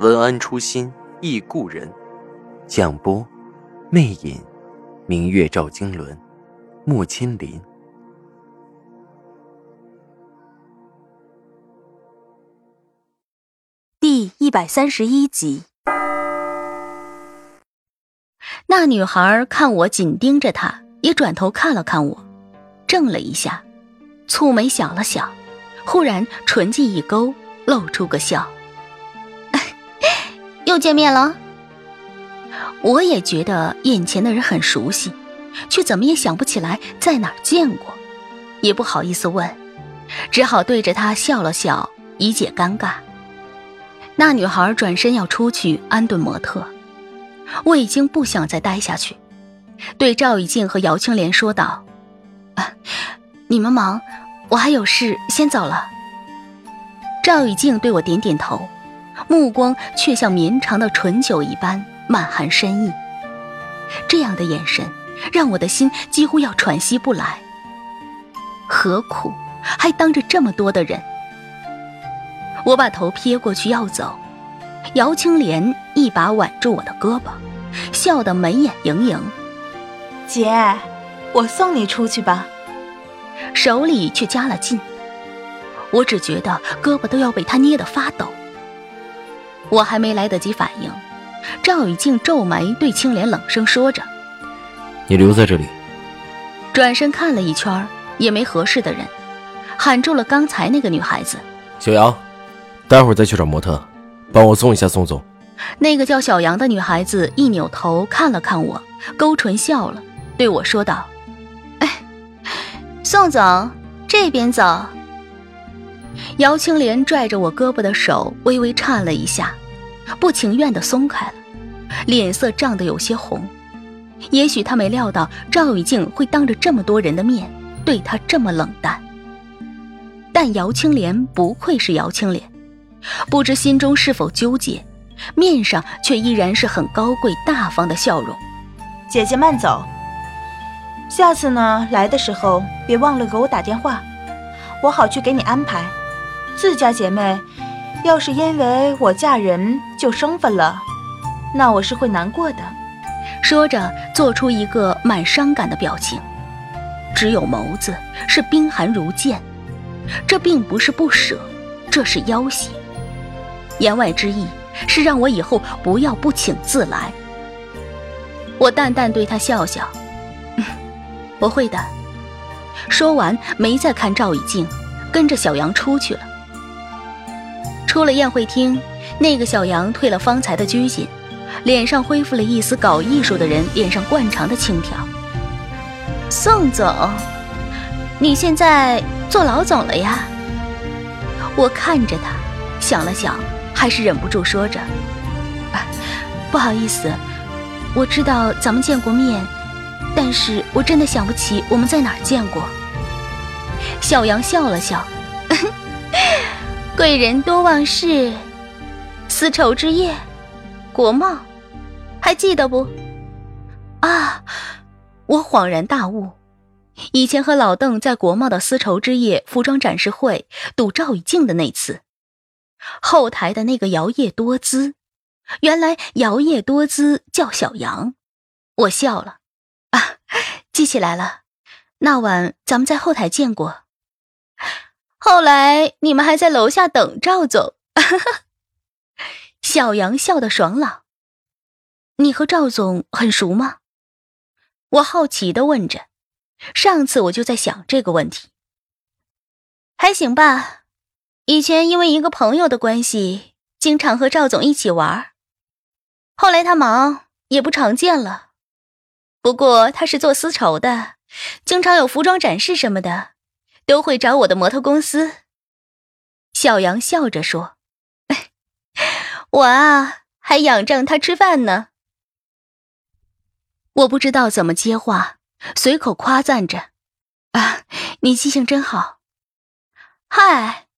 文安初心忆故人，蒋波，魅影，明月照经纶，木千林。第一百三十一集。那女孩看我紧盯着她，也转头看了看我，怔了一下，蹙眉想了想，忽然唇际一勾，露出个笑。又见面了，我也觉得眼前的人很熟悉，却怎么也想不起来在哪儿见过，也不好意思问，只好对着他笑了笑以解尴尬。那女孩转身要出去安顿模特，我已经不想再待下去，对赵以静和姚青莲说道：“啊，你们忙，我还有事先走了。”赵以静对我点点头。目光却像绵长的醇酒一般满含深意，这样的眼神让我的心几乎要喘息不来。何苦还当着这么多的人？我把头撇过去要走，姚青莲一把挽住我的胳膊，笑得眉眼盈盈：“姐，我送你出去吧。”手里却加了劲，我只觉得胳膊都要被他捏得发抖。我还没来得及反应，赵雨静皱眉对青莲冷声说着：“你留在这里。”转身看了一圈，也没合适的人，喊住了刚才那个女孩子：“小杨，待会儿再去找模特，帮我送一下宋总。”那个叫小杨的女孩子一扭头看了看我，勾唇笑了，对我说道：“哎，宋总，这边走。”姚青莲拽着我胳膊的手微微颤了一下。不情愿地松开了，脸色涨得有些红。也许他没料到赵雨静会当着这么多人的面对他这么冷淡。但姚青莲不愧是姚青莲，不知心中是否纠结，面上却依然是很高贵大方的笑容。姐姐慢走，下次呢来的时候别忘了给我打电话，我好去给你安排。自家姐妹。要是因为我嫁人就生分了，那我是会难过的。说着，做出一个满伤感的表情，只有眸子是冰寒如剑。这并不是不舍，这是要挟。言外之意是让我以后不要不请自来。我淡淡对他笑笑：“ 我会的。”说完，没再看赵以静，跟着小杨出去了。出了宴会厅，那个小杨退了方才的拘谨，脸上恢复了一丝搞艺术的人脸上惯常的轻佻。宋总，你现在做老总了呀？我看着他，想了想，还是忍不住说着：“不好意思，我知道咱们见过面，但是我真的想不起我们在哪儿见过。”小杨笑了笑。贵人多忘事，丝绸之夜，国贸，还记得不？啊！我恍然大悟，以前和老邓在国贸的丝绸之夜服装展示会赌赵以静的那次，后台的那个摇曳多姿，原来摇曳多姿叫小杨。我笑了，啊，记起来了，那晚咱们在后台见过。后来你们还在楼下等赵总，小杨笑得爽朗。你和赵总很熟吗？我好奇的问着。上次我就在想这个问题。还行吧，以前因为一个朋友的关系，经常和赵总一起玩。后来他忙，也不常见了。不过他是做丝绸的，经常有服装展示什么的。都会找我的模特公司。小杨笑着说：“我啊，还仰仗他吃饭呢。我不知道怎么接话，随口夸赞着：“啊，你记性真好。”嗨，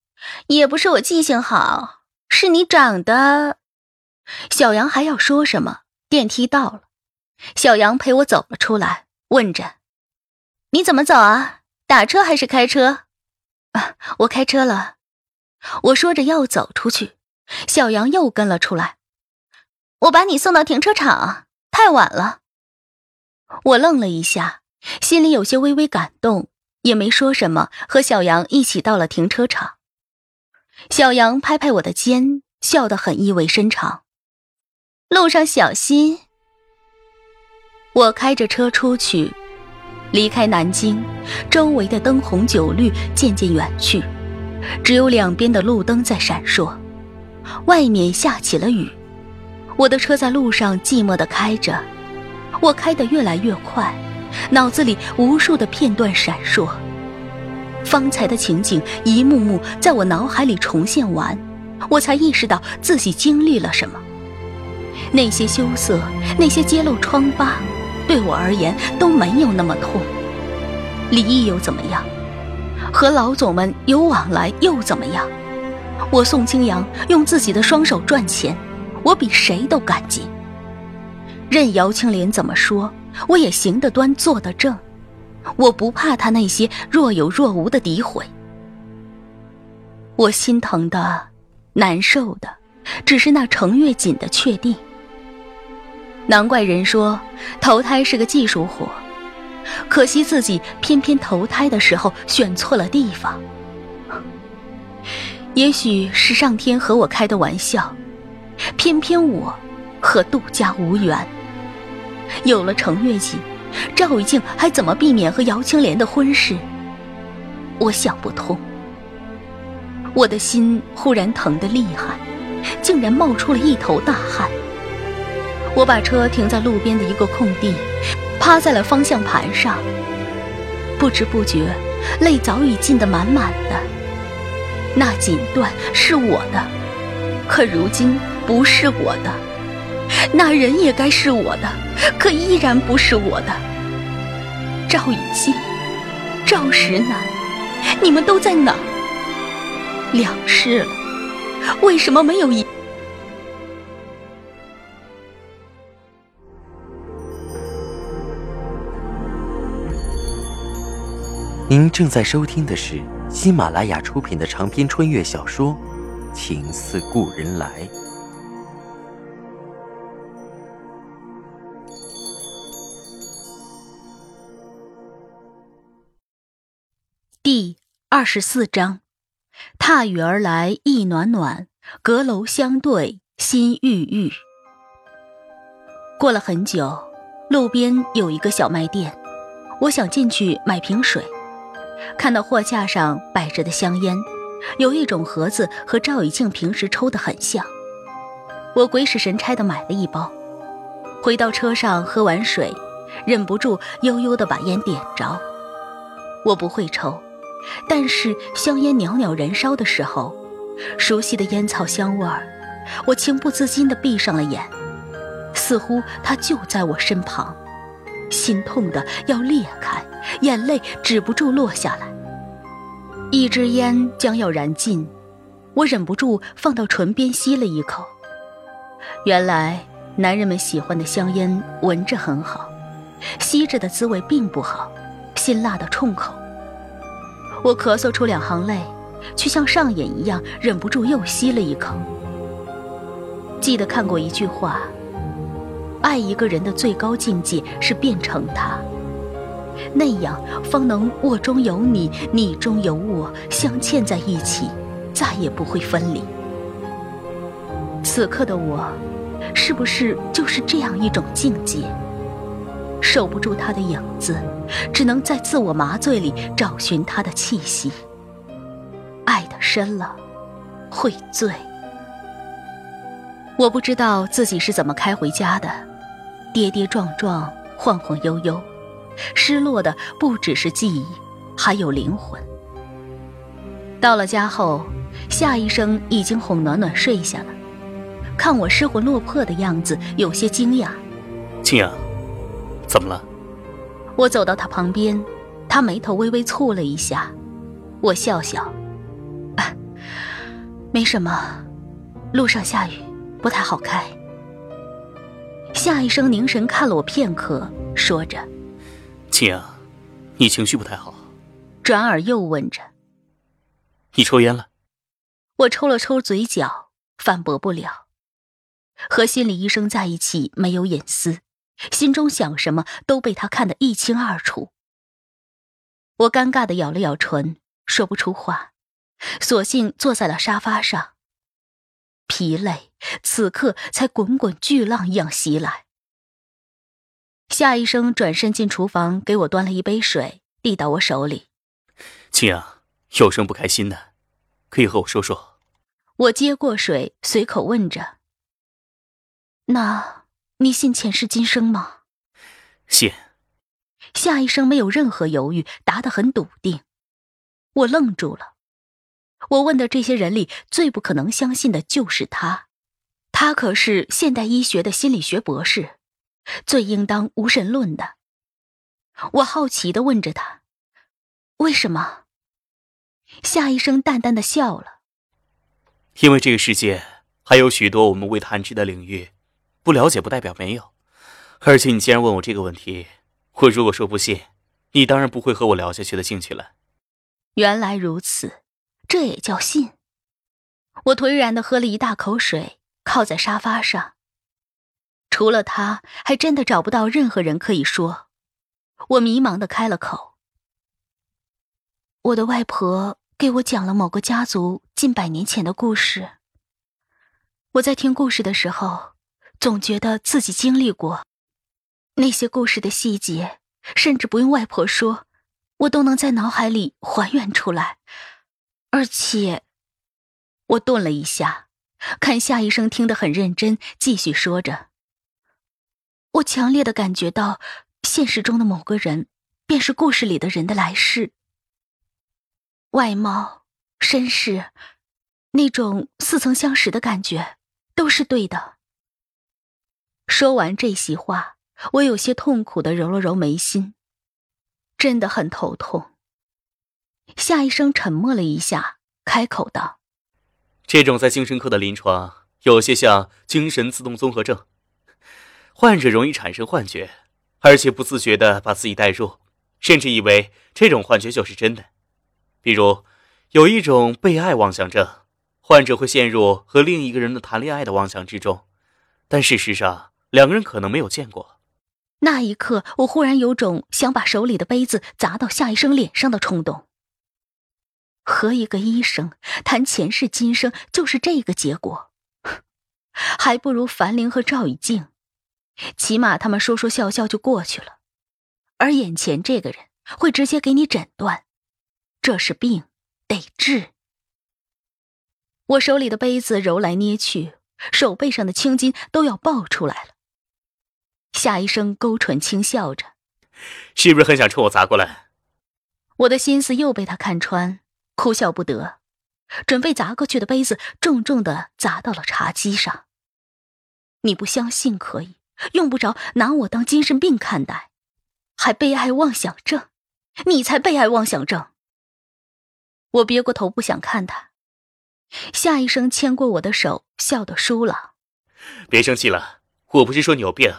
也不是我记性好，是你长得……小杨还要说什么？电梯到了，小杨陪我走了出来，问着：“你怎么走啊？打车还是开车？”啊，我开车了。我说着要走出去，小杨又跟了出来：“我把你送到停车场，太晚了。”我愣了一下，心里有些微微感动，也没说什么，和小杨一起到了停车场。小杨拍拍我的肩，笑得很意味深长：“路上小心。”我开着车出去，离开南京，周围的灯红酒绿渐渐远去，只有两边的路灯在闪烁。外面下起了雨，我的车在路上寂寞地开着。我开得越来越快，脑子里无数的片段闪烁，方才的情景一幕幕在我脑海里重现完，我才意识到自己经历了什么。那些羞涩，那些揭露疮疤，对我而言都没有那么痛。离异又怎么样？和老总们有往来又怎么样？我宋清扬用自己的双手赚钱，我比谁都感激。任姚青莲怎么说，我也行得端，坐得正。我不怕他那些若有若无的诋毁。我心疼的、难受的，只是那程月锦的确定。难怪人说投胎是个技术活，可惜自己偏偏投胎的时候选错了地方。也许是上天和我开的玩笑，偏偏我和杜家无缘。有了程月锦，赵雨静还怎么避免和姚青莲的婚事？我想不通。我的心忽然疼得厉害，竟然冒出了一头大汗。我把车停在路边的一个空地，趴在了方向盘上。不知不觉，泪早已浸得满满的。那锦缎是我的，可如今不是我的。那人也该是我的。可依然不是我的，赵以静、赵石南，你们都在哪儿？两世了，为什么没有一？您正在收听的是喜马拉雅出品的长篇穿越小说《情似故人来》。第二十四章，踏雨而来意暖暖，阁楼相对心郁郁。过了很久，路边有一个小卖店，我想进去买瓶水，看到货架上摆着的香烟，有一种盒子和赵以静平时抽的很像，我鬼使神差的买了一包，回到车上喝完水，忍不住悠悠的把烟点着，我不会抽。但是香烟袅袅燃烧的时候，熟悉的烟草香味儿，我情不自禁的闭上了眼，似乎它就在我身旁，心痛的要裂开，眼泪止不住落下来。一支烟将要燃尽，我忍不住放到唇边吸了一口。原来男人们喜欢的香烟闻着很好，吸着的滋味并不好，辛辣的冲口。我咳嗽出两行泪，却像上瘾一样，忍不住又吸了一口。记得看过一句话：爱一个人的最高境界是变成他，那样方能我中有你，你中有我，镶嵌在一起，再也不会分离。此刻的我，是不是就是这样一种境界？守不住他的影子，只能在自我麻醉里找寻他的气息。爱的深了，会醉。我不知道自己是怎么开回家的，跌跌撞撞，晃晃悠悠，失落的不只是记忆，还有灵魂。到了家后，夏医生已经哄暖暖睡下了，看我失魂落魄的样子，有些惊讶。青阳，怎么了？我走到他旁边，他眉头微微蹙了一下。我笑笑，啊，没什么，路上下雨，不太好开。夏医生凝神看了我片刻，说着：“青阳，你情绪不太好。”转而又问着：“你抽烟了？”我抽了抽嘴角，反驳不了。和心理医生在一起没有隐私，心中想什么都被他看得一清二楚。我尴尬的咬了咬唇。说不出话，索性坐在了沙发上。疲累此刻才滚滚巨浪一样袭来。夏医生转身进厨房，给我端了一杯水，递到我手里。青阳，有什么不开心的，可以和我说说。我接过水，随口问着：“那你信前世今生吗？”信。夏医生没有任何犹豫，答得很笃定。我愣住了，我问的这些人里最不可能相信的就是他，他可是现代医学的心理学博士，最应当无神论的。我好奇的问着他：“为什么？”夏医生淡淡的笑了：“因为这个世界还有许多我们未探知的领域，不了解不代表没有。而且你既然问我这个问题，我如果说不信，你当然不会和我聊下去的兴趣了。”原来如此，这也叫信。我颓然的喝了一大口水，靠在沙发上。除了他，还真的找不到任何人可以说。我迷茫的开了口：“我的外婆给我讲了某个家族近百年前的故事。我在听故事的时候，总觉得自己经历过那些故事的细节，甚至不用外婆说。”我都能在脑海里还原出来，而且，我顿了一下，看夏医生听得很认真，继续说着。我强烈的感觉到，现实中的某个人，便是故事里的人的来世。外貌、身世，那种似曾相识的感觉，都是对的。说完这席话，我有些痛苦的揉了揉眉心。真的很头痛。夏医生沉默了一下，开口道：“这种在精神科的临床，有些像精神自动综合症，患者容易产生幻觉，而且不自觉的把自己带入，甚至以为这种幻觉就是真的。比如，有一种被爱妄想症，患者会陷入和另一个人的谈恋爱的妄想之中，但事实上两个人可能没有见过。”那一刻，我忽然有种想把手里的杯子砸到夏医生脸上的冲动。和一个医生谈前世今生，就是这个结果，还不如樊玲和赵以静，起码他们说说笑笑就过去了。而眼前这个人会直接给你诊断，这是病，得治。我手里的杯子揉来捏去，手背上的青筋都要爆出来了。夏医生勾唇轻笑着，是不是很想冲我砸过来？我的心思又被他看穿，哭笑不得，准备砸过去的杯子重重的砸到了茶几上。你不相信可以，用不着拿我当精神病看待，还被爱妄想症，你才被爱妄想症。我别过头不想看他，夏医生牵过我的手，笑得舒朗。别生气了，我不是说你有病。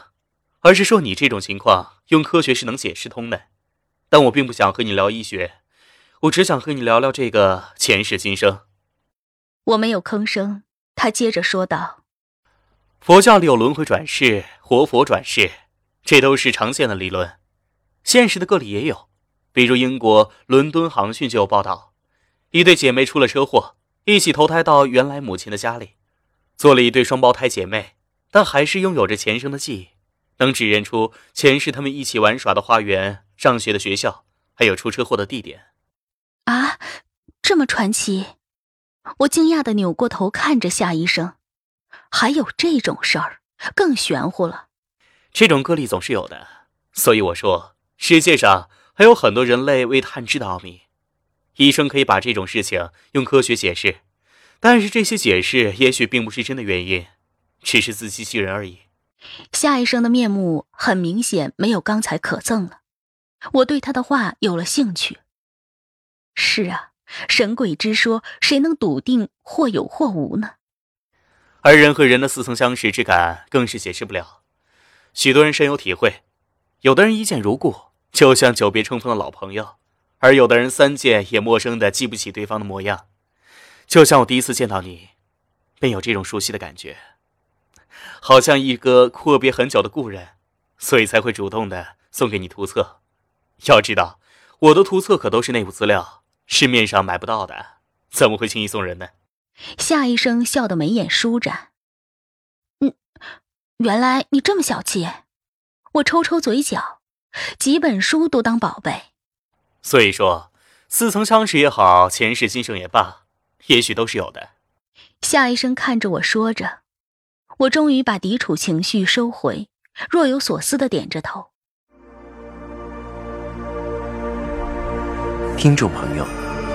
而是说你这种情况用科学是能解释通的，但我并不想和你聊医学，我只想和你聊聊这个前世今生。我没有吭声，他接着说道：“佛教里有轮回转世、活佛转世，这都是常见的理论，现实的个例也有，比如英国伦敦航讯就有报道，一对姐妹出了车祸，一起投胎到原来母亲的家里，做了一对双胞胎姐妹，但还是拥有着前生的记忆。”能指认出前世他们一起玩耍的花园、上学的学校，还有出车祸的地点。啊，这么传奇！我惊讶的扭过头看着夏医生，还有这种事儿，更玄乎了。这种个例总是有的，所以我说，世界上还有很多人类未探知的奥秘。医生可以把这种事情用科学解释，但是这些解释也许并不是真的原因。只是自欺欺人而已。夏医生的面目很明显没有刚才可憎了，我对他的话有了兴趣。是啊，神鬼之说，谁能笃定或有或无呢？而人和人的似曾相识之感更是解释不了。许多人深有体会，有的人一见如故，就像久别重逢的老朋友；而有的人三见也陌生的记不起对方的模样，就像我第一次见到你，便有这种熟悉的感觉，好像一个阔别很久的故人，所以才会主动的送给你图册。要知道，我的图册可都是内部资料，市面上买不到的，怎么会轻易送人呢？夏医生笑得眉眼舒展。嗯。原来你这么小气，我抽抽嘴角，几本书都当宝贝。所以说，似曾相识也好，前世今生也罢，也许都是有的。夏医生看着我说着，我终于把抵触情绪收回，若有所思的点着头。听众朋友，